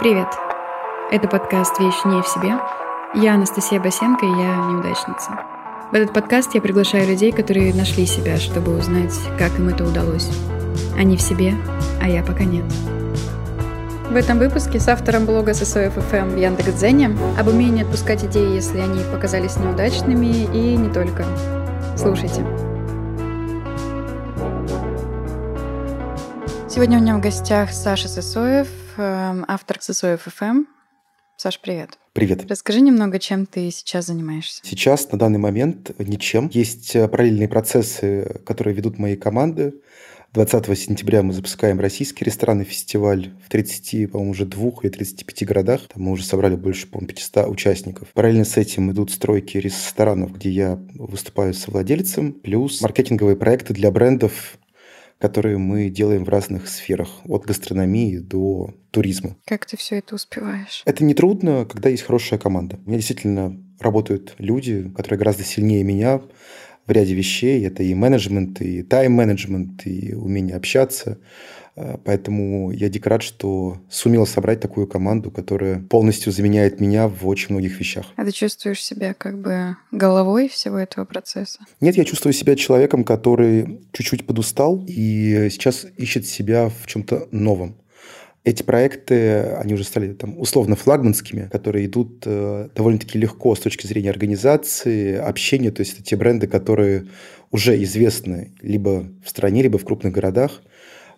Привет! Это подкаст «Вещь не в себе». Я Анастасия Басенко, и я неудачница. В этот подкаст я приглашаю людей, которые нашли себя, чтобы узнать, как им это удалось. Они в себе, а я пока нет. В этом выпуске с автором блога ССОФ ФМ в Яндекс.Дзене об умении отпускать идеи, если они показались неудачными, и не только. Слушайте. Сегодня у меня в гостях Саша Сысоев, эм, автор Сысоев ФМ. Саш, привет. Привет. Расскажи немного, чем ты сейчас занимаешься. Сейчас, на данный момент, ничем. Есть э, параллельные процессы, которые ведут мои команды. 20 сентября мы запускаем российский ресторанный фестиваль в 30, по-моему, уже двух или 35 городах. Там мы уже собрали больше, по-моему, 500 участников. Параллельно с этим идут стройки ресторанов, где я выступаю со владельцем, плюс маркетинговые проекты для брендов, которые мы делаем в разных сферах, от гастрономии до туризма. Как ты все это успеваешь? Это не трудно, когда есть хорошая команда. У меня действительно работают люди, которые гораздо сильнее меня в ряде вещей. Это и менеджмент, и тайм-менеджмент, и умение общаться. Э, поэтому я дико рад, что сумел собрать такую команду, которая полностью заменяет меня в очень многих вещах. А ты чувствуешь себя как бы головой всего этого процесса? Нет, я чувствую себя человеком, который чуть-чуть подустал и сейчас ищет себя в чем-то новом. Эти проекты, они уже стали там условно флагманскими, которые идут э, довольно-таки легко с точки зрения организации, общения. То есть это те бренды, которые уже известны либо в стране, либо в крупных городах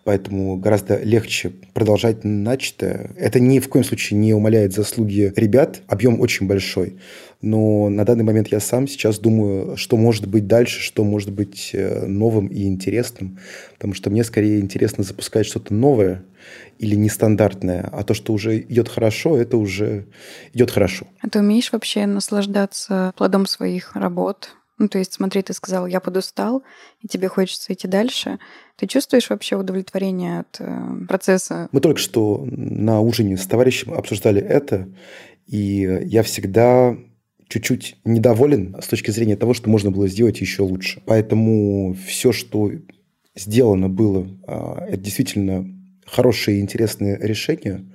поэтому гораздо легче продолжать начатое. Это ни в коем случае не умаляет заслуги ребят, объем очень большой. Но на данный момент я сам сейчас думаю, что может быть дальше, что может быть э, новым и интересным. Потому что мне скорее интересно запускать что-то новое или нестандартное, а то, что уже идет хорошо, это уже идет хорошо. А ты умеешь вообще наслаждаться плодом своих работ? Ну, то есть, смотри, ты сказал, я подустал, и тебе хочется идти дальше. Ты чувствуешь вообще удовлетворение от э, процесса? Мы только что на ужине с товарищем обсуждали это, и я всегда чуть-чуть недоволен с точки зрения того, что можно было сделать еще лучше. Поэтому все, что сделано было, а, это действительно хорошее и интересное решение,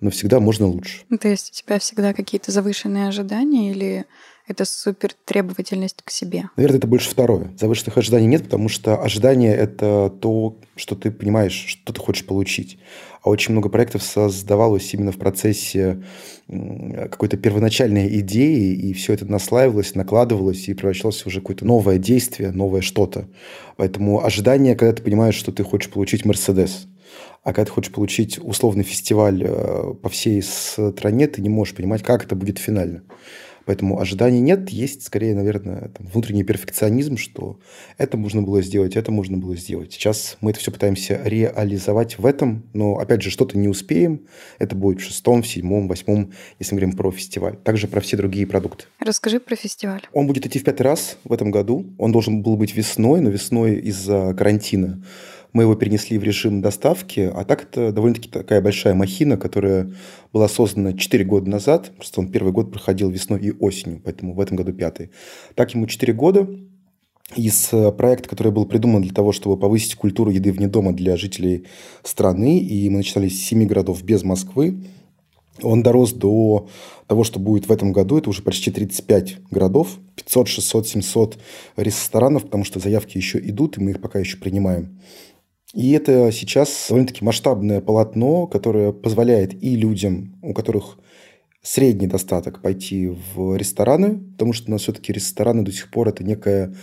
но всегда можно лучше. Ну, то есть у тебя всегда какие-то завышенные ожидания или это супер требовательность к себе? Наверное, это больше второе. Завышенных ожиданий нет, потому что ожидание – это то, что ты понимаешь, что ты хочешь получить. А очень много проектов создавалось именно в процессе какой-то первоначальной идеи, и все это наслаивалось, накладывалось и превращалось в уже какое-то новое действие, новое что-то. Поэтому ожидание, когда ты понимаешь, что ты хочешь получить Мерседес, а когда ты хочешь получить условный фестиваль э, по всей стране, ты не можешь понимать, как это будет финально. Поэтому ожиданий нет, есть скорее, наверное, там, внутренний перфекционизм, что это можно было сделать, это можно было сделать. Сейчас мы это все пытаемся реализовать в этом, но, опять же, что-то не успеем. Это будет в шестом, в седьмом, восьмом, если мы говорим про фестиваль. Также про все другие продукты. Расскажи про фестиваль. Он будет идти в пятый раз в этом году. Он должен был быть весной, но весной из-за карантина мы его перенесли в режим доставки, а так это довольно-таки такая большая махина, которая была создана 4 года назад, просто он первый год проходил весной и осенью, поэтому в этом году пятый. Так ему 4 года, из э, проекта, который был придуман для того, чтобы повысить культуру еды вне дома для жителей страны, и мы начинали с 7 городов без Москвы, он дорос до того, что будет в этом году. Это уже почти 35 городов, 500, 600, 700 ресторанов, потому что заявки еще идут, и мы их пока еще принимаем. И это сейчас довольно-таки масштабное полотно, которое позволяет и людям, у которых средний достаток, пойти в рестораны, потому что у нас все-таки рестораны до сих пор это некая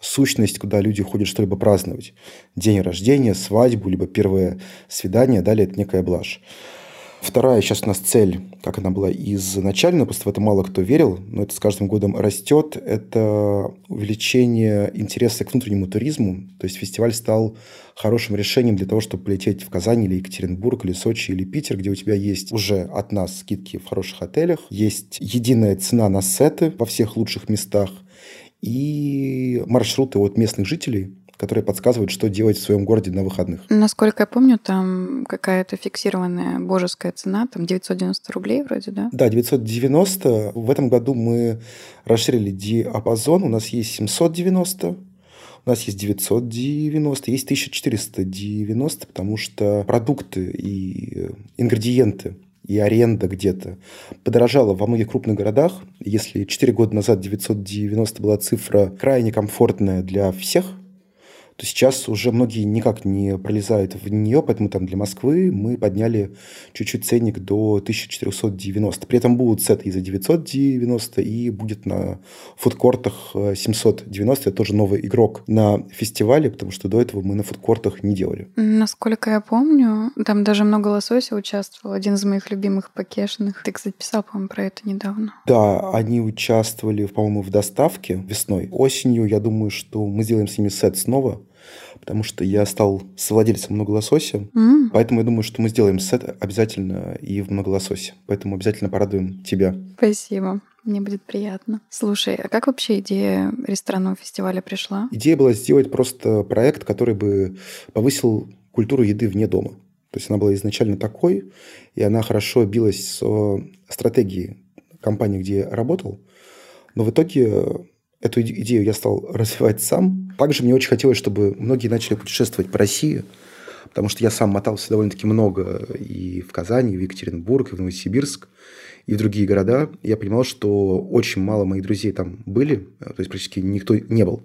сущность, куда люди ходят что-либо праздновать. День рождения, свадьбу, либо первое свидание, далее это некая блажь. Вторая сейчас у нас цель, как она была изначально, просто в это мало кто верил, но это с каждым годом растет, это увеличение интереса к внутреннему туризму. То есть фестиваль стал хорошим решением для того, чтобы полететь в Казань или Екатеринбург, или Сочи, или Питер, где у тебя есть уже от нас скидки в хороших отелях, есть единая цена на сеты во всех лучших местах и маршруты от местных жителей, которые подсказывают, что делать в своем городе на выходных. Насколько я помню, там какая-то фиксированная божеская цена, там 990 рублей вроде, да? Да, 990. В этом году мы расширили диапазон. У нас есть 790, у нас есть 990, есть 1490, потому что продукты и ингредиенты и аренда где-то подорожала во многих крупных городах. Если 4 года назад 990 была цифра крайне комфортная для всех, то сейчас уже многие никак не пролезают в нее, поэтому там для Москвы мы подняли чуть-чуть ценник до 1490. При этом будут сеты и за 990, и будет на фудкортах 790. Это тоже новый игрок на фестивале, потому что до этого мы на фудкортах не делали. Насколько я помню, там даже много лосося участвовал, один из моих любимых покешных. Ты, кстати, писал, по-моему, про это недавно. Да, они участвовали, по-моему, в доставке весной. Осенью, я думаю, что мы сделаем с ними сет снова, потому что я стал совладельцем многолосося, mm. поэтому я думаю, что мы сделаем сет обязательно и в многолососе, поэтому обязательно порадуем тебя. Спасибо. Мне будет приятно. Слушай, а как вообще идея ресторанного фестиваля пришла? Идея была сделать просто проект, который бы повысил культуру еды вне дома. То есть она была изначально такой, и она хорошо билась с стратегией компании, где я работал. Но в итоге Эту идею я стал развивать сам. Также мне очень хотелось, чтобы многие начали путешествовать по России, потому что я сам мотался довольно-таки много и в Казани, и в Екатеринбург, и в Новосибирск, и в другие города. Я понимал, что очень мало моих друзей там были, то есть практически никто не был.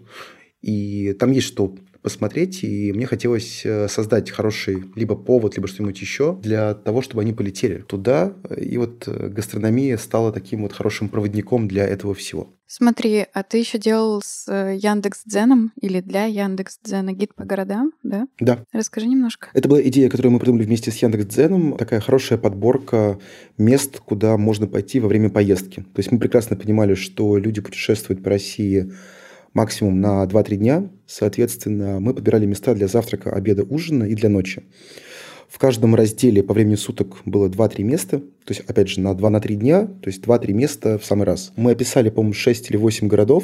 И там есть что посмотреть, и мне хотелось э, создать хороший либо повод, либо что-нибудь еще для того, чтобы они полетели туда. И вот э, гастрономия стала таким вот хорошим проводником для этого всего. Смотри, а ты еще делал с э, Яндекс Дзеном или для Яндекс Дзена гид по городам, да? Да. Расскажи немножко. Это была идея, которую мы придумали вместе с Яндекс Дзеном. Такая хорошая подборка мест, куда можно пойти во время поездки. То есть мы прекрасно понимали, что люди путешествуют по России максимум на 2-3 дня. Соответственно, мы подбирали места для завтрака, обеда, ужина и для ночи. В каждом разделе по времени суток было 2-3 места, то есть, опять же, на 2-3 дня, то есть 2-3 места в самый раз. Мы описали, по-моему, 6 или 8 городов,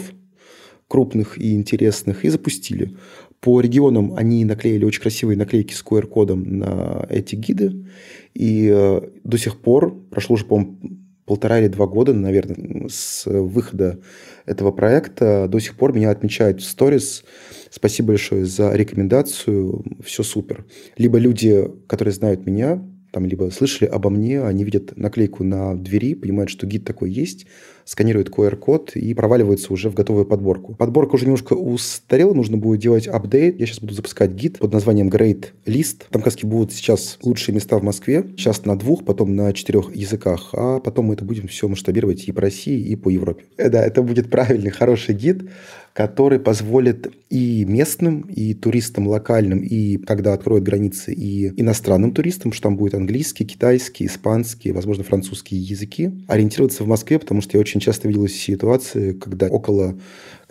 крупных и интересных, и запустили. По регионам они наклеили очень красивые наклейки с QR-кодом на эти гиды, и э, до сих пор, прошло уже, по-моему, полтора или два года, наверное, с выхода этого проекта. До сих пор меня отмечают в сторис. Спасибо большое за рекомендацию. Все супер. Либо люди, которые знают меня, там либо слышали обо мне, они видят наклейку на двери, понимают, что гид такой есть, сканируют QR-код и проваливаются уже в готовую подборку. Подборка уже немножко устарела, нужно будет делать апдейт. Я сейчас буду запускать гид под названием Great List. Там как будут сейчас лучшие места в Москве, сейчас на двух, потом на четырех языках, а потом мы это будем все масштабировать и по России, и по Европе. Э, да, это будет правильный, хороший гид который позволит и местным, и туристам локальным, и когда откроют границы, и иностранным туристам, что там будет английский, китайский, испанский, возможно, французские языки, ориентироваться в Москве, потому что я очень часто видел ситуации, когда около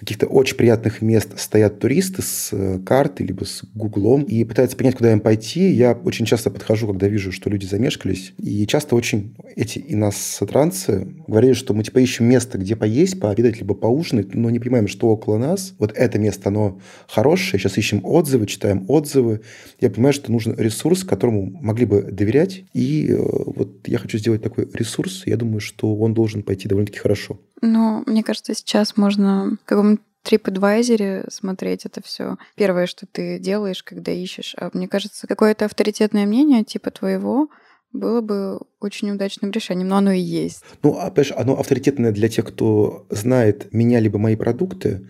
каких-то очень приятных мест стоят туристы с э, картой, либо с гуглом, и пытаются понять, куда им пойти. Я очень часто подхожу, когда вижу, что люди замешкались, и часто очень эти иностранцы говорили, что мы типа ищем место, где поесть, пообедать, либо поужинать, но не понимаем, что около нас. Вот это место, оно хорошее, сейчас ищем отзывы, читаем отзывы. Я понимаю, что нужен ресурс, которому могли бы доверять, и э, вот я хочу сделать такой ресурс, я думаю, что он должен пойти довольно-таки хорошо. Ну, мне кажется, сейчас можно в каком-то TripAdvisor смотреть это все. Первое, что ты делаешь, когда ищешь. А мне кажется, какое-то авторитетное мнение типа твоего было бы очень удачным решением, но оно и есть. Ну, опять же, оно авторитетное для тех, кто знает меня либо мои продукты.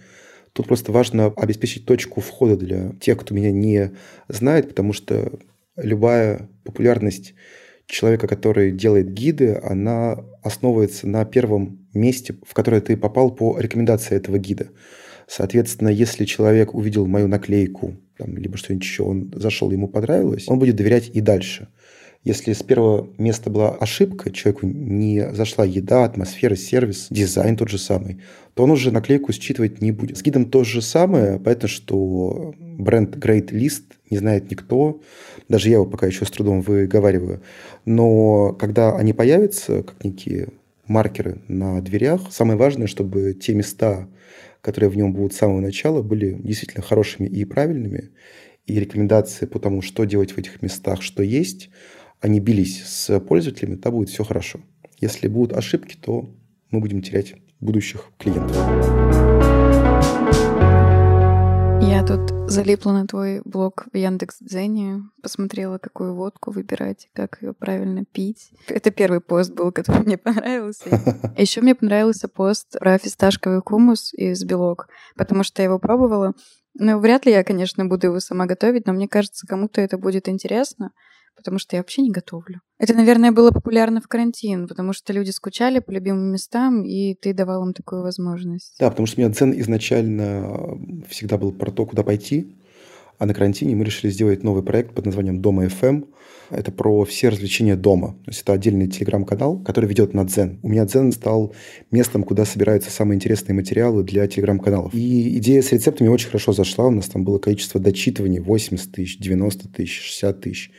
Тут просто важно обеспечить точку входа для тех, кто меня не знает, потому что любая популярность человека, который делает гиды, она основывается на первом месте, в которое ты попал по рекомендации этого гида. Соответственно, если человек увидел мою наклейку, там, либо что-нибудь еще, он зашел, ему понравилось, он будет доверять и дальше. Если с первого места была ошибка, человеку не зашла еда, атмосфера, сервис, дизайн тот же самый, то он уже наклейку считывать не будет. С гидом то же самое, поэтому что бренд Great List не знает никто, даже я его пока еще с трудом выговариваю. Но когда они появятся, как некие маркеры на дверях, самое важное, чтобы те места, которые в нем будут с самого начала, были действительно хорошими и правильными, и рекомендации по тому, что делать в этих местах, что есть, они бились с пользователями, то будет все хорошо. Если будут ошибки, то мы будем терять будущих клиентов. Я тут залипла на твой блог в Яндекс.Дзене, посмотрела, какую водку выбирать, как ее правильно пить. Это первый пост был, который мне понравился. Еще мне понравился пост про фисташковый хумус из белок, потому что я его пробовала. Ну, вряд ли я, конечно, буду его сама готовить, но мне кажется, кому-то это будет интересно потому что я вообще не готовлю. Это, наверное, было популярно в карантин, потому что люди скучали по любимым местам, и ты давал им такую возможность. Да, потому что у меня дзен изначально всегда был про то, куда пойти, а на карантине мы решили сделать новый проект под названием «Дома FM». Это про все развлечения дома. То есть это отдельный телеграм-канал, который ведет на Дзен. У меня Дзен стал местом, куда собираются самые интересные материалы для телеграм-каналов. И идея с рецептами очень хорошо зашла. У нас там было количество дочитываний 80 тысяч, 90 тысяч, 60 тысяч.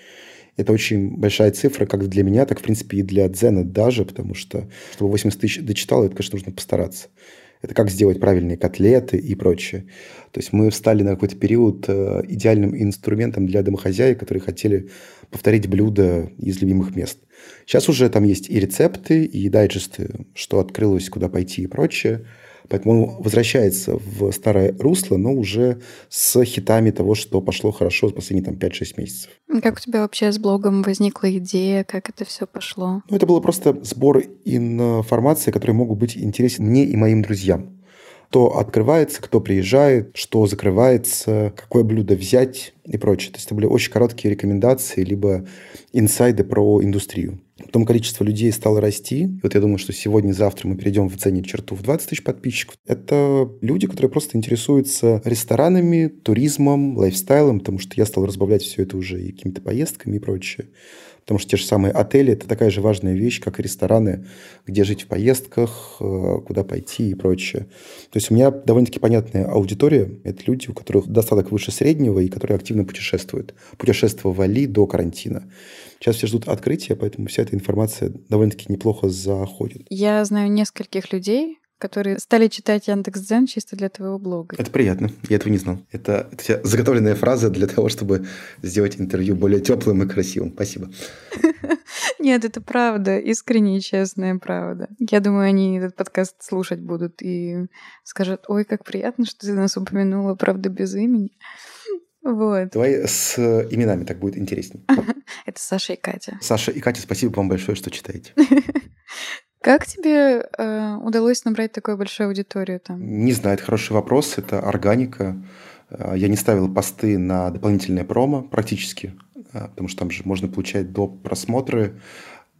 Это очень большая цифра как для меня, так, в принципе, и для Дзена даже, потому что, чтобы 80 тысяч дочитал, это, конечно, нужно постараться. Это как сделать правильные котлеты и прочее. То есть мы встали на какой-то период э, идеальным инструментом для домохозяек, которые хотели повторить блюда из любимых мест. Сейчас уже там есть и рецепты, и дайджесты, что открылось, куда пойти и прочее. Поэтому он возвращается в старое русло, но уже с хитами того, что пошло хорошо за последние там, 5-6 месяцев. Как у тебя вообще с блогом возникла идея, как это все пошло? Ну, это было просто сбор информации, которые могут быть интересны мне и моим друзьям кто открывается, кто приезжает, что закрывается, какое блюдо взять и прочее. То есть это были очень короткие рекомендации, либо инсайды про индустрию. Потом количество людей стало расти. Вот я думаю, что сегодня-завтра мы перейдем в цене черту в 20 тысяч подписчиков. Это люди, которые просто интересуются ресторанами, туризмом, лайфстайлом, потому что я стал разбавлять все это уже и какими-то поездками и прочее. Потому что те же самые отели – это такая же важная вещь, как и рестораны, где жить в поездках, э, куда пойти и прочее. То есть у меня довольно-таки понятная аудитория. Это люди, у которых достаток выше среднего и которые активно путешествуют. Путешествовали до карантина. Сейчас все ждут открытия, поэтому вся эта информация довольно-таки неплохо заходит. Я знаю нескольких людей, которые стали читать Яндекс.Дзен чисто для твоего блога. Это приятно. Я этого не знал. Это, это заготовленная фраза для того, чтобы сделать интервью более теплым и красивым. Спасибо. Нет, это правда, искренняя и честная правда. Я думаю, они этот подкаст слушать будут и скажут, ой, как приятно, что ты нас упомянула, правда, без имени. Вот. Давай с именами так будет интереснее. Это Саша и Катя. Саша и Катя, спасибо вам большое, что читаете. Как тебе э, удалось набрать такую большую аудиторию там? Не знаю, это хороший вопрос, это органика. Э, я не ставил посты на дополнительное промо практически, э, потому что там же можно получать до просмотры,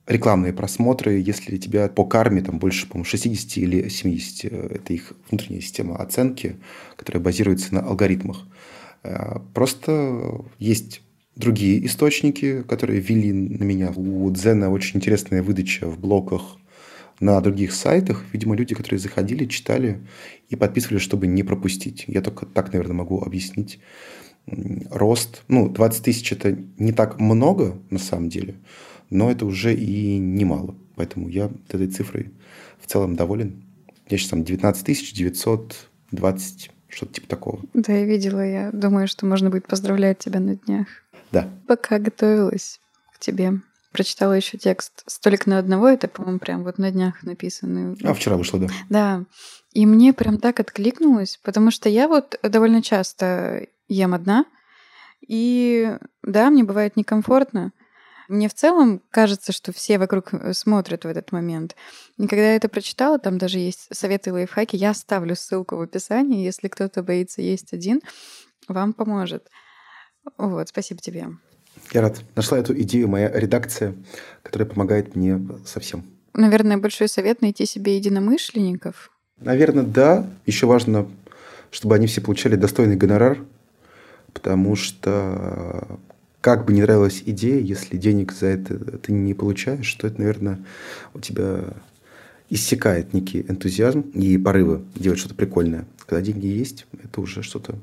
рекламные просмотры, если тебя по карме там больше, по-моему, 60 или 70. Это их внутренняя система оценки, которая базируется на алгоритмах. Э, просто есть другие источники, которые вели на меня. У Дзена очень интересная выдача в блоках на других сайтах. Видимо, люди, которые заходили, читали и подписывали, чтобы не пропустить. Я только так, наверное, могу объяснить рост. Ну, 20 тысяч – это не так много на самом деле, но это уже и немало. Поэтому я этой цифрой в целом доволен. Я сейчас там 19 920 что-то типа такого. Да, я видела. Я думаю, что можно будет поздравлять тебя на днях. Да. Пока готовилась к тебе, прочитала еще текст «Столик на одного». Это, по-моему, прям вот на днях написанный. А, вчера вышло, да. Да. И мне прям так откликнулось, потому что я вот довольно часто ем одна, и да, мне бывает некомфортно, мне в целом кажется, что все вокруг э, смотрят в этот момент. И когда я это прочитала, там даже есть советы и лайфхаки, я оставлю ссылку в описании, если кто-то боится есть один, вам поможет. Вот, спасибо тебе. Я рад. Нашла эту идею моя редакция, которая помогает мне совсем. Наверное, большой совет найти себе единомышленников. Наверное, да. Еще важно, чтобы они все получали достойный гонорар, потому что как бы не нравилась идея, если денег за это ты не получаешь, то это, наверное, у тебя иссякает некий энтузиазм и порывы делать что-то прикольное. Когда деньги есть, это уже что-то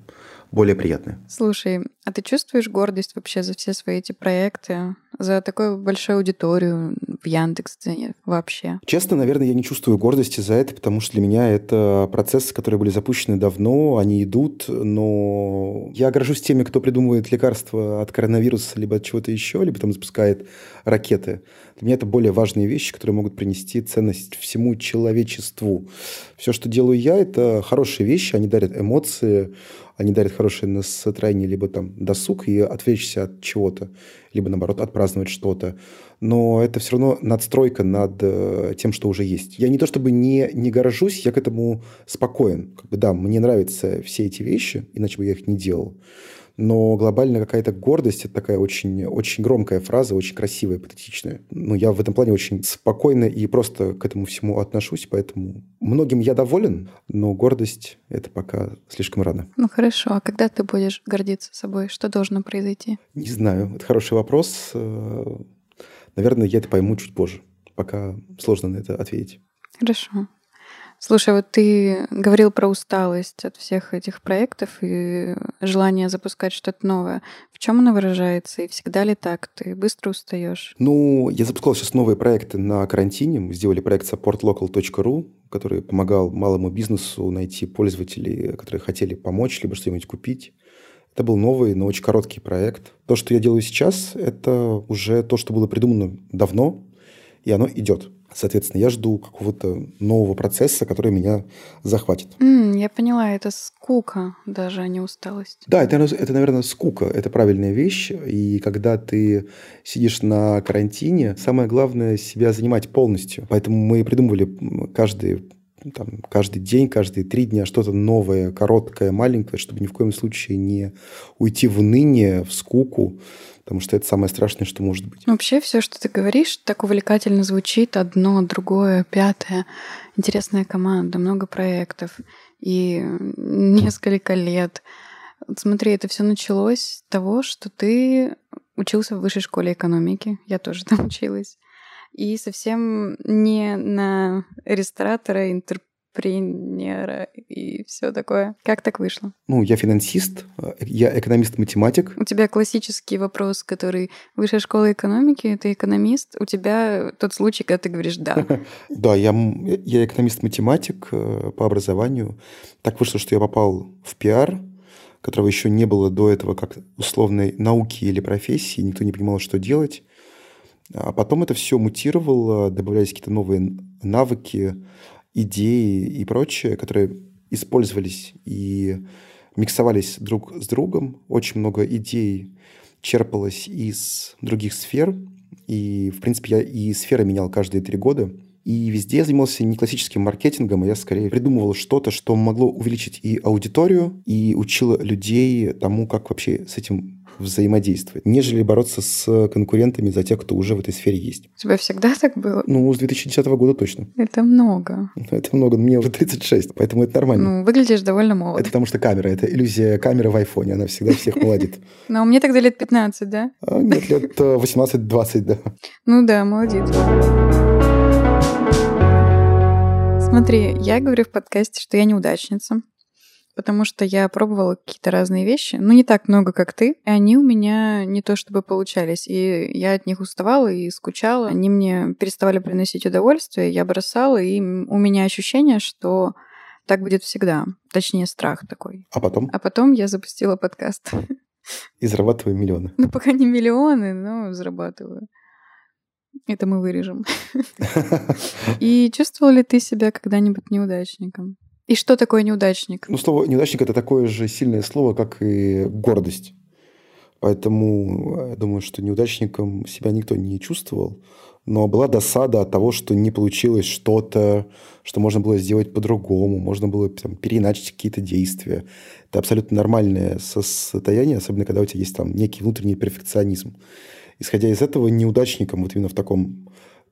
более приятное. Слушай, а ты чувствуешь гордость вообще за все свои эти проекты, за такую большую аудиторию в Яндекс.Дзене вообще? Честно, наверное, я не чувствую гордости за это, потому что для меня это процессы, которые были запущены давно, они идут, но я горжусь теми, кто придумывает лекарства от коронавируса, либо от чего-то еще, либо там запускает ракеты. Для меня это более важные вещи, которые могут принести ценность всему человечеству. Все, что делаю я, это хорошие вещи, они дарят эмоции, они дарят хорошее настроение, либо там досуг и отвлечься от чего-то, либо наоборот отпраздновать что-то. Но это все равно надстройка над э, тем, что уже есть. Я не то чтобы не, не горжусь, я к этому спокоен. Как бы, да, мне нравятся все эти вещи, иначе бы я их не делал но глобальная какая-то гордость – это такая очень, очень громкая фраза, очень красивая, патетичная. Ну, я в этом плане очень спокойно и просто к этому всему отношусь, поэтому многим я доволен, но гордость – это пока слишком рано. Ну, хорошо. А когда ты будешь гордиться собой? Что должно произойти? Не знаю. Это хороший вопрос. Наверное, я это пойму чуть позже. Пока сложно на это ответить. Хорошо. Слушай, вот ты говорил про усталость от всех этих проектов и желание запускать что-то новое. В чем оно выражается? И всегда ли так? Ты быстро устаешь? Ну, я запускал сейчас новые проекты на карантине. Мы сделали проект supportlocal.ru, который помогал малому бизнесу найти пользователей, которые хотели помочь, либо что-нибудь купить. Это был новый, но очень короткий проект. То, что я делаю сейчас, это уже то, что было придумано давно, и оно идет. Соответственно, я жду какого-то нового процесса, который меня захватит. Mm, я поняла, это скука даже, а не усталость. Да, это, это, наверное, скука. Это правильная вещь. И когда ты сидишь на карантине, самое главное себя занимать полностью. Поэтому мы придумывали каждый там, каждый день, каждые три дня что-то новое, короткое, маленькое, чтобы ни в коем случае не уйти в уныние, в скуку, потому что это самое страшное, что может быть. Вообще все, что ты говоришь, так увлекательно звучит. Одно, другое, пятое. Интересная команда, много проектов и несколько лет. Смотри, это все началось с того, что ты учился в высшей школе экономики. Я тоже там училась. И совсем не на ресторатора, интерпретатора, тренера и все такое. Как так вышло? Ну, я финансист, я экономист-математик. У тебя классический вопрос, который высшая школа экономики, ты экономист, у тебя тот случай, когда ты говоришь «да». Да, я, я экономист-математик э, по образованию. Так вышло, что я попал в пиар, которого еще не было до этого как условной науки или профессии, никто не понимал, что делать. А потом это все мутировало, добавлялись какие-то новые навыки, идеи и прочее, которые использовались и миксовались друг с другом. Очень много идей черпалось из других сфер. И, в принципе, я и сферы менял каждые три года. И везде я занимался не классическим маркетингом, а я скорее придумывал что-то, что могло увеличить и аудиторию, и учило людей тому, как вообще с этим взаимодействовать, нежели бороться с конкурентами за тех, кто уже в этой сфере есть. У тебя всегда так было? Ну, с 2010 года точно. Это много. Это много. Мне уже 36, поэтому это нормально. Ну, выглядишь довольно молодо. Это потому что камера. Это иллюзия камеры в айфоне. Она всегда всех молодит. Ну, мне тогда лет 15, да? А, нет, лет 18-20, да. Ну да, молодец. Смотри, я говорю в подкасте, что я неудачница потому что я пробовала какие-то разные вещи, ну не так много, как ты, и они у меня не то чтобы получались, и я от них уставала и скучала, они мне переставали приносить удовольствие, я бросала, и у меня ощущение, что так будет всегда, точнее страх такой. А потом? А потом я запустила подкаст. И зарабатываю миллионы. Ну, пока не миллионы, но зарабатываю. Это мы вырежем. И чувствовал ли ты себя когда-нибудь неудачником? И что такое неудачник? Ну, слово неудачник это такое же сильное слово, как и гордость. Поэтому э, я думаю, что неудачником себя никто не чувствовал. Но была досада от того, что не получилось что-то, что можно было сделать по-другому, можно было там, переиначить какие-то действия. Это абсолютно нормальное состояние, особенно когда у тебя есть там некий внутренний перфекционизм. Исходя из этого, неудачником вот именно в таком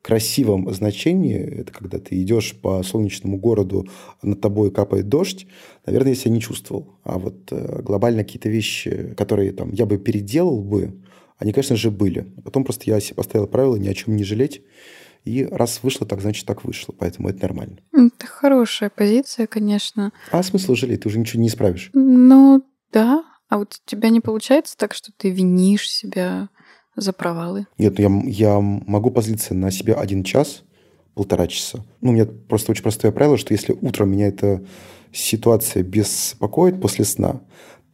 красивом значении, это когда ты идешь по солнечному городу, над тобой капает дождь, наверное, я себя не чувствовал. А вот э, глобально какие-то вещи, которые там я бы переделал бы, они, конечно же, были. Потом просто я себе поставил правило ни о чем не жалеть. И раз вышло так, значит, так вышло. Поэтому это нормально. Это хорошая позиция, конечно. А смысл жалеть? Ты уже ничего не исправишь. Ну, да. А вот у тебя не получается так, что ты винишь себя за провалы? Нет, я, я могу позлиться на себя один час, полтора часа. Ну, у меня просто очень простое правило, что если утром меня эта ситуация беспокоит после сна,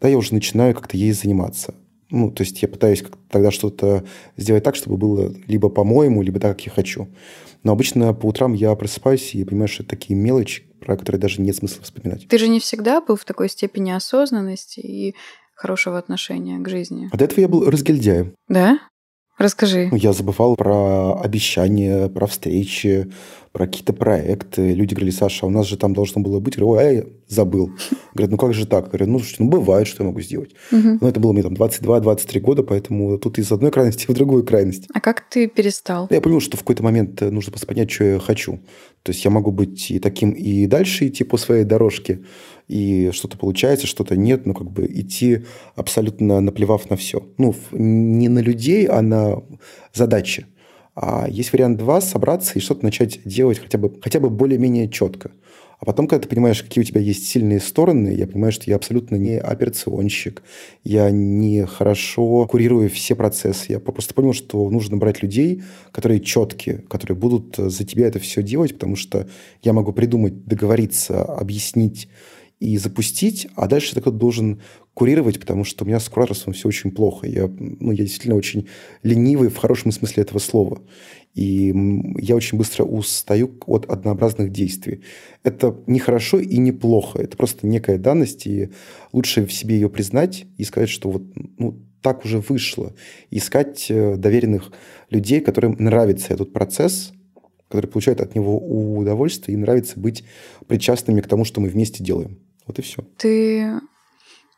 да, я уже начинаю как-то ей заниматься. Ну, то есть я пытаюсь тогда что-то сделать так, чтобы было либо по-моему, либо так, как я хочу. Но обычно по утрам я просыпаюсь и понимаю, что это такие мелочи, про которые даже нет смысла вспоминать. Ты же не всегда был в такой степени осознанности и хорошего отношения к жизни. А до этого я был разгильдяем. Да? Расскажи. Я забывал про обещания, про встречи, про какие-то проекты. Люди говорили, Саша, а у нас же там должно было быть. Я говорю, ой, я забыл. Говорят, ну как же так? Говорят, ну, слушайте, ну бывает, что я могу сделать. Угу. Но это было мне там 22-23 года, поэтому тут из одной крайности в другую крайность. А как ты перестал? Я понял, что в какой-то момент нужно просто понять, что я хочу. То есть я могу быть и таким, и дальше идти по своей дорожке, и что-то получается, что-то нет, но как бы идти абсолютно наплевав на все. Ну, не на людей, а на задачи. А есть вариант два – собраться и что-то начать делать хотя бы, хотя бы более-менее четко. А потом, когда ты понимаешь, какие у тебя есть сильные стороны, я понимаю, что я абсолютно не операционщик, я не хорошо курирую все процессы. Я просто понял, что нужно брать людей, которые четкие, которые будут за тебя это все делать, потому что я могу придумать, договориться, объяснить и запустить, а дальше ты должен курировать, потому что у меня с кураторством все очень плохо. Я, ну, я действительно очень ленивый в хорошем смысле этого слова. И я очень быстро устаю от однообразных действий. Это не хорошо и не плохо. Это просто некая данность, и лучше в себе ее признать и сказать, что вот ну, так уже вышло. искать э, доверенных людей, которым нравится этот процесс, которые получают от него удовольствие, и нравится быть причастными к тому, что мы вместе делаем. Вот и все. Ты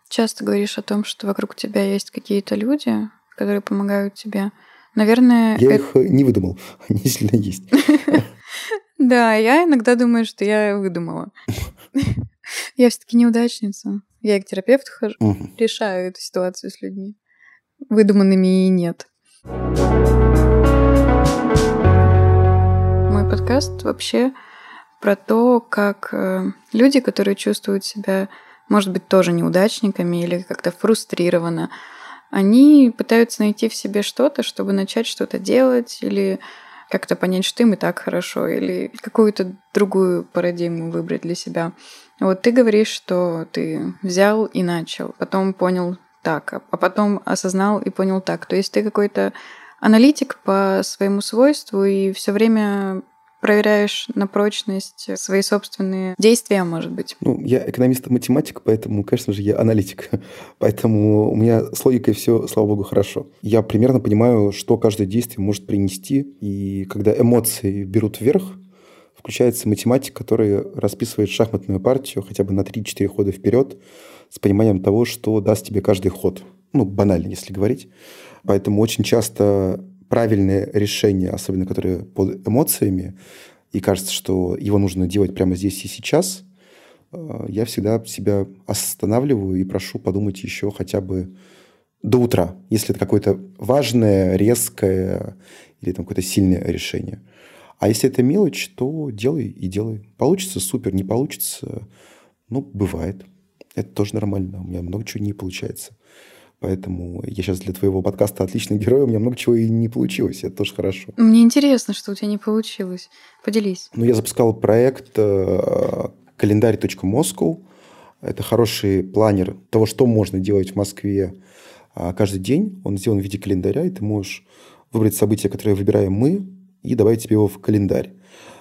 часто говоришь о том, что вокруг тебя есть какие-то люди, которые помогают тебе. Наверное... Я это... их э, не выдумал, они сильно есть. Да, я иногда думаю, что я выдумала. Я все-таки неудачница. Я к терапевту хожу, решаю эту ситуацию с людьми. Выдуманными и нет. Мой подкаст вообще про то, как э, люди, которые чувствуют себя, может быть, тоже неудачниками или как-то фрустрированно, они пытаются найти в себе что-то, чтобы начать что-то делать или как-то понять, что им и так хорошо, или какую-то другую парадигму выбрать для себя. Вот ты говоришь, что ты взял и начал, потом понял так, а потом осознал и понял так. То есть ты какой-то аналитик по своему свойству и все время проверяешь на прочность свои собственные действия, может быть? Ну, я экономист-математик, поэтому, конечно же, я аналитик. Поэтому у меня с логикой все, слава богу, хорошо. Я примерно понимаю, что каждое действие может принести. И когда эмоции берут вверх, включается математик, который расписывает шахматную партию хотя бы на 3-4 хода вперед с пониманием того, что даст тебе каждый ход. Ну, банально, если говорить. Поэтому очень часто правильное решение, особенно которое под эмоциями, и кажется, что его нужно делать прямо здесь и сейчас, э, я всегда себя останавливаю и прошу подумать еще хотя бы до утра, если это какое-то важное, резкое или там какое-то сильное решение. А если это мелочь, то делай и делай. Получится супер, не получится, ну, бывает. Это тоже нормально. У меня много чего не получается. Поэтому я сейчас для твоего подкаста отличный герой, у меня много чего и не получилось, это тоже хорошо. Мне интересно, что у тебя не получилось. Поделись. Ну, я запускал проект э, календарь.moscow. Это хороший планер того, что можно делать в Москве а, каждый день. Он сделан в виде календаря, и ты можешь выбрать события, которые выбираем мы, и добавить себе его в календарь.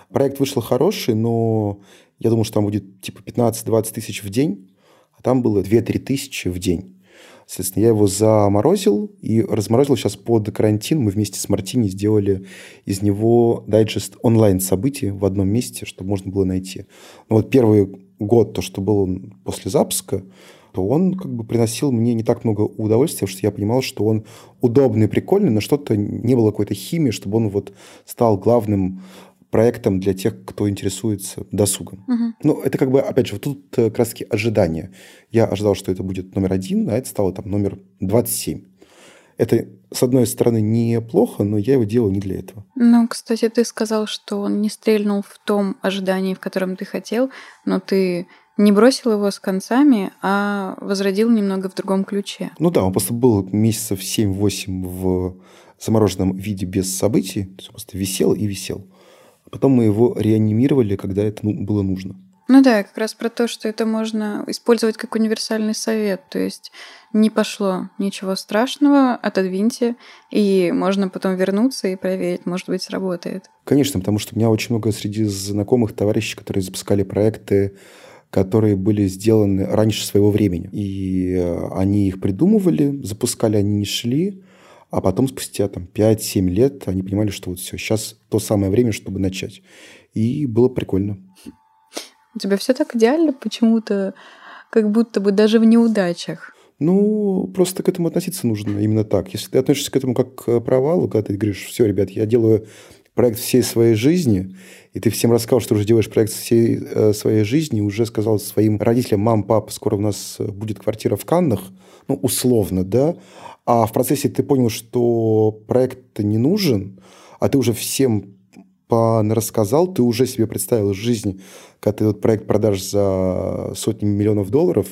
Проект вышел хороший, но я думал, что там будет типа 15-20 тысяч в день, а там было 2-3 тысячи в день. Соответственно, я его заморозил и разморозил сейчас под карантин. Мы вместе с Мартини сделали из него дайджест онлайн-событий в одном месте, чтобы можно было найти. Но вот первый год, то, что был после запуска, то он как бы приносил мне не так много удовольствия, потому что я понимал, что он удобный, прикольный, но что-то не было какой-то химии, чтобы он вот стал главным проектом для тех, кто интересуется досугом. Угу. Ну, это как бы, опять же, вот тут э, как раз ожидания. Я ожидал, что это будет номер один, а это стало там номер 27. Это, с одной стороны, неплохо, но я его делал не для этого. Ну, кстати, ты сказал, что он не стрельнул в том ожидании, в котором ты хотел, но ты не бросил его с концами, а возродил немного в другом ключе. Ну да, он просто был месяцев 7-8 в замороженном виде без событий, то есть он просто висел и висел. Потом мы его реанимировали, когда это ну, было нужно. Ну да, как раз про то, что это можно использовать как универсальный совет. То есть не пошло ничего страшного, отодвиньте, и можно потом вернуться и проверить, может быть, сработает. Конечно, потому что у меня очень много среди знакомых товарищей, которые запускали проекты, которые были сделаны раньше своего времени. И э, они их придумывали, запускали, они не шли, а потом спустя там, 5-7 лет они понимали, что вот все, сейчас то самое время, чтобы начать. И было прикольно. У тебя все так идеально почему-то, как будто бы даже в неудачах. Ну, просто к этому относиться нужно именно так. Если ты относишься к этому как к провалу, когда ты говоришь, все, ребят, я делаю проект всей своей жизни, и ты всем рассказал, что уже делаешь проект всей э, своей жизни, уже сказал своим родителям, мам, пап, скоро у нас будет квартира в Каннах, ну, условно, да, а в процессе ты понял, что проект не нужен, а ты уже всем рассказал, ты уже себе представил жизнь, когда ты этот проект продашь за сотни миллионов долларов,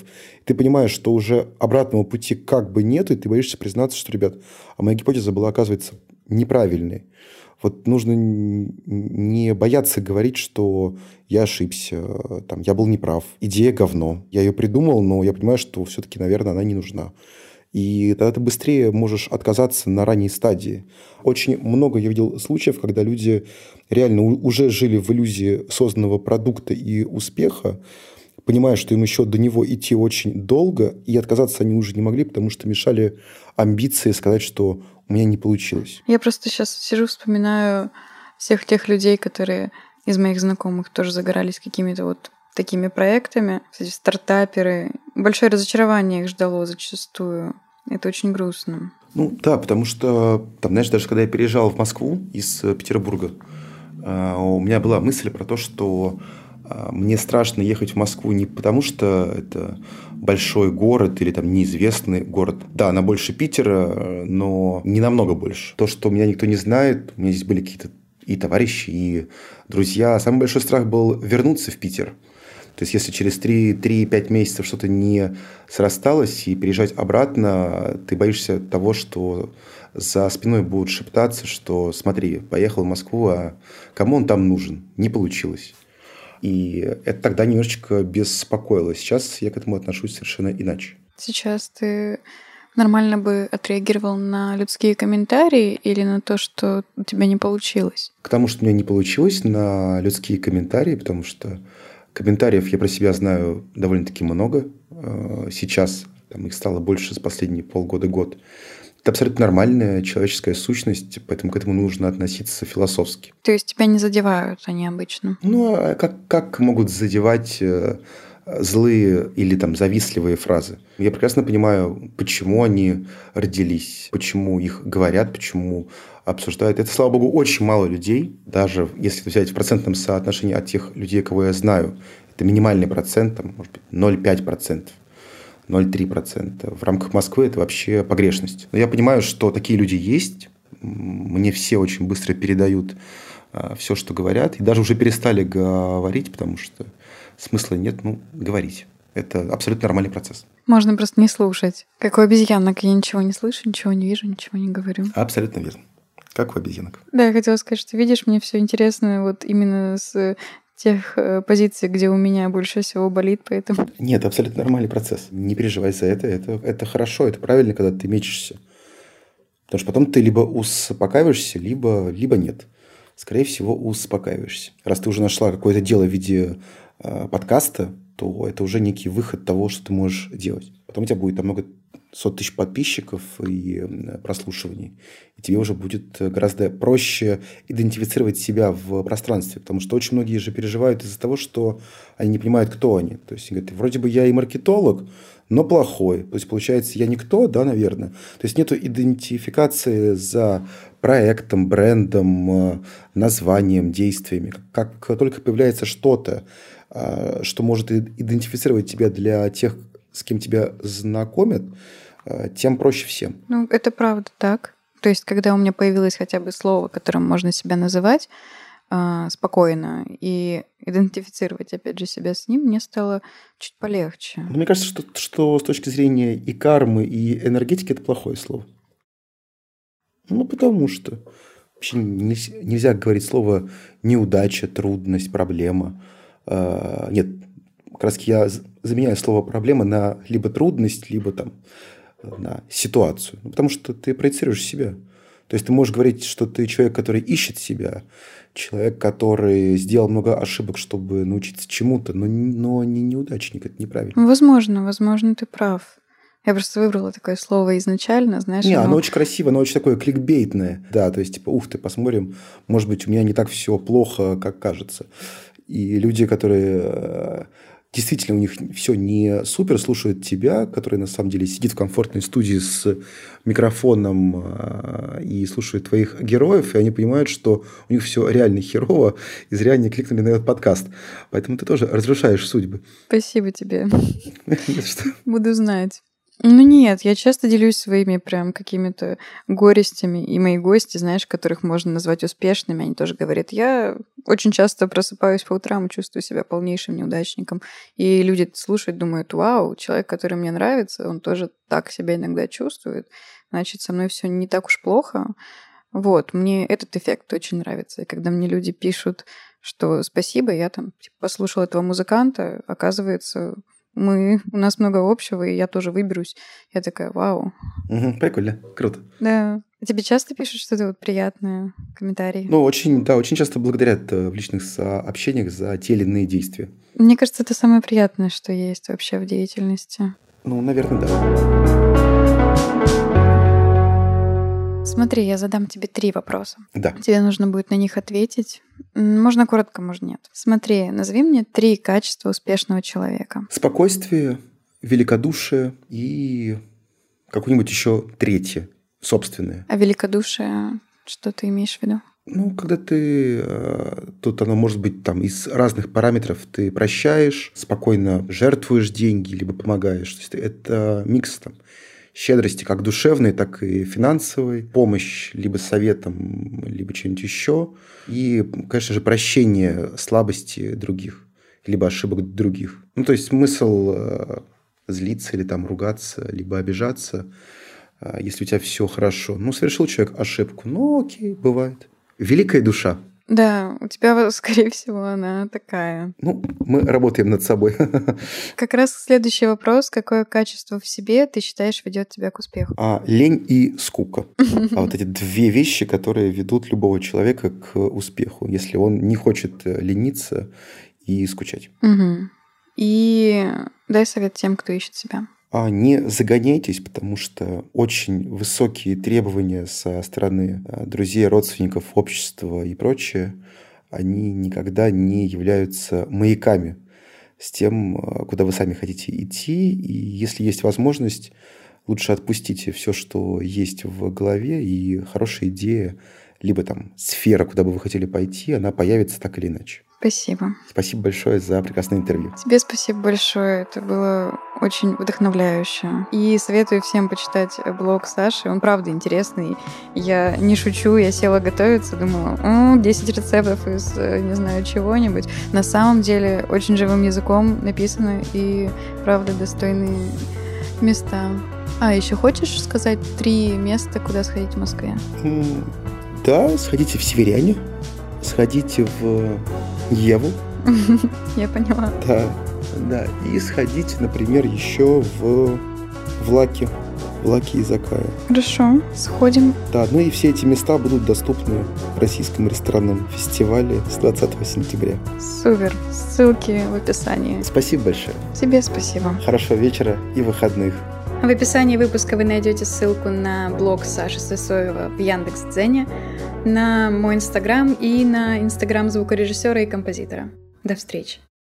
ты понимаешь, что уже обратного пути как бы нет, и ты боишься признаться, что, ребят, а моя гипотеза была, оказывается, неправильной. Вот нужно не бояться говорить, что я ошибся, там, я был неправ, идея говно. Я ее придумал, но я понимаю, что все-таки, наверное, она не нужна. И тогда ты быстрее можешь отказаться на ранней стадии. Очень много я видел случаев, когда люди реально уже жили в иллюзии созданного продукта и успеха, понимая, что им еще до него идти очень долго, и отказаться они уже не могли, потому что мешали амбиции сказать, что у меня не получилось. Я просто сейчас сижу, вспоминаю всех тех людей, которые из моих знакомых тоже загорались какими-то вот такими проектами. Кстати, стартаперы. Большое разочарование их ждало зачастую. Это очень грустно. Ну да, потому что, там, знаешь, даже когда я переезжал в Москву из э, Петербурга, э, у меня была мысль про то, что мне страшно ехать в Москву не потому, что это большой город или там неизвестный город. Да, она больше Питера, но не намного больше. То, что меня никто не знает, у меня здесь были какие-то и товарищи, и друзья. Самый большой страх был вернуться в Питер – то есть, если через 3-5 месяцев что-то не срасталось и переезжать обратно, ты боишься того, что за спиной будут шептаться, что смотри, поехал в Москву, а кому он там нужен? Не получилось. И это тогда немножечко беспокоило. Сейчас я к этому отношусь совершенно иначе. Сейчас ты нормально бы отреагировал на людские комментарии или на то, что у тебя не получилось? К тому, что у меня не получилось, на людские комментарии, потому что Комментариев я про себя знаю довольно-таки много. Э, сейчас там, их стало больше за последние полгода-год. Это абсолютно нормальная человеческая сущность, поэтому к этому нужно относиться философски. То есть тебя не задевают они обычно? Ну, а как, как могут задевать э, злые или там завистливые фразы? Я прекрасно понимаю, почему они родились, почему их говорят, почему обсуждают. Это, слава богу, очень мало людей, даже если взять в процентном соотношении от тех людей, кого я знаю, это минимальный процент, там, может быть, 0,5%. 0,3%. В рамках Москвы это вообще погрешность. Но я понимаю, что такие люди есть. Мне все очень быстро передают а, все, что говорят. И даже уже перестали говорить, потому что смысла нет, ну, говорить. Это абсолютно нормальный процесс. Можно просто не слушать. Как у обезьянок. Я ничего не слышу, ничего не вижу, ничего не говорю. Абсолютно верно. Как у обезьянок. Да, я хотела сказать, что видишь, мне все интересно вот именно с тех э, позиций, где у меня больше всего болит, поэтому... Нет, абсолютно нормальный процесс. Не переживай за это. Это, это хорошо, это правильно, когда ты мечешься. Потому что потом ты либо успокаиваешься, либо, либо нет. Скорее всего, успокаиваешься. Раз ты уже нашла какое-то дело в виде э, подкаста, то это уже некий выход того, что ты можешь делать. Потом у тебя будет намного сот тысяч подписчиков и э, прослушиваний. И тебе уже будет э, гораздо проще идентифицировать себя в пространстве, потому что очень многие же переживают из-за того, что они не понимают, кто они. То есть, они говорят, вроде бы я и маркетолог, но плохой. То есть, получается, я никто, да, наверное. То есть, нет идентификации за проектом, брендом, э, названием, действиями. Как только появляется что-то, что может идентифицировать тебя для тех, с кем тебя знакомят, Э, тем проще всем. Ну, это правда так. То есть, когда у меня появилось хотя бы слово, которым можно себя называть э, спокойно и идентифицировать, опять же, себя с ним, мне стало чуть полегче. мне кажется, что, что с точки зрения и кармы, и энергетики это плохое слово. Ну, потому что вообще нельзя, нельзя говорить слово неудача, трудность, проблема. Э, нет, как раз я заменяю слово проблема на либо трудность, либо там на ситуацию. Ну, потому что ты проецируешь себя. То есть ты можешь говорить, что ты человек, который ищет себя, человек, который сделал много ошибок, чтобы научиться чему-то, но, но не неудачник, это неправильно. Возможно, возможно, ты прав. Я просто выбрала такое слово изначально, знаешь. Не, оно... оно очень красиво, оно очень такое кликбейтное. Да, то есть, типа, ух ты, посмотрим, может быть, у меня не так все плохо, как кажется. И люди, которые э, действительно у них все не супер, слушают тебя, который на самом деле сидит в комфортной студии с микрофоном э, и слушает твоих героев, и они понимают, что у них все реально херово, и зря они кликнули на этот подкаст. Поэтому ты тоже разрушаешь судьбы. Спасибо тебе. Буду знать. Ну нет, я часто делюсь своими прям какими-то горестями, и мои гости, знаешь, которых можно назвать успешными, они тоже говорят, я очень часто просыпаюсь по утрам чувствую себя полнейшим неудачником. И люди слушают, думают, вау, человек, который мне нравится, он тоже так себя иногда чувствует, значит, со мной все не так уж плохо. Вот, мне этот эффект очень нравится. И когда мне люди пишут, что спасибо, я там типа, послушал этого музыканта, оказывается, мы, у нас много общего, и я тоже выберусь. Я такая, вау. Угу, прикольно, круто. Да. А тебе часто пишут что-то вот приятное, комментарии? Ну, очень, да, очень часто благодарят э, в личных сообщениях за те или иные действия. Мне кажется, это самое приятное, что есть вообще в деятельности. Ну, наверное, да. Смотри, я задам тебе три вопроса. Да. Тебе нужно будет на них ответить. Можно коротко, можно нет. Смотри, назови мне три качества успешного человека. Спокойствие, великодушие и какое-нибудь еще третье, собственное. А великодушие, что ты имеешь в виду? Ну, когда ты... Э, тут оно может быть там из разных параметров. Ты прощаешь, спокойно жертвуешь деньги, либо помогаешь. То есть это микс там щедрости как душевной, так и финансовой, помощь либо советом, либо чем-нибудь еще, и, конечно же, прощение слабости других, либо ошибок других. Ну, то есть смысл э, злиться или там ругаться, либо обижаться, э, если у тебя все хорошо. Ну, совершил человек ошибку, ну, окей, бывает. Великая душа – да, у тебя, скорее всего, она такая. Ну, мы работаем над собой. Как раз следующий вопрос. Какое качество в себе ты считаешь ведет тебя к успеху? А, лень и скука. А вот эти две вещи, которые ведут любого человека к успеху, если он не хочет э, лениться и скучать. Угу. И дай совет тем, кто ищет себя. А не загоняйтесь, потому что очень высокие требования со стороны а, друзей, родственников, общества и прочее, они никогда не являются маяками с тем, а, куда вы сами хотите идти. И если есть возможность, лучше отпустите все, что есть в голове, и хорошая идея, либо там сфера, куда бы вы хотели пойти, она появится так или иначе. Спасибо. Спасибо большое за прекрасное интервью. Тебе спасибо большое. Это было очень вдохновляюще. И советую всем почитать блог Саши. Он правда интересный. Я не шучу, я села готовиться, думала, О, 10 рецептов из не знаю чего-нибудь. На самом деле очень живым языком написано и правда достойные места. А, еще хочешь сказать три места, куда сходить в Москве? Да, сходите в Северяне, сходите в Еву. Я поняла. Да, да. И сходить, например, еще в Влаки. Влаки из Акая. Хорошо, сходим. Да, ну и все эти места будут доступны в Российском ресторанном фестивале с 20 сентября. Супер. Ссылки в описании. Спасибо большое. Тебе спасибо. Хорошего вечера и выходных. В описании выпуска вы найдете ссылку на блог Саши Сысоева в Яндекс.Дзене, на мой инстаграм и на инстаграм звукорежиссера и композитора. До встречи!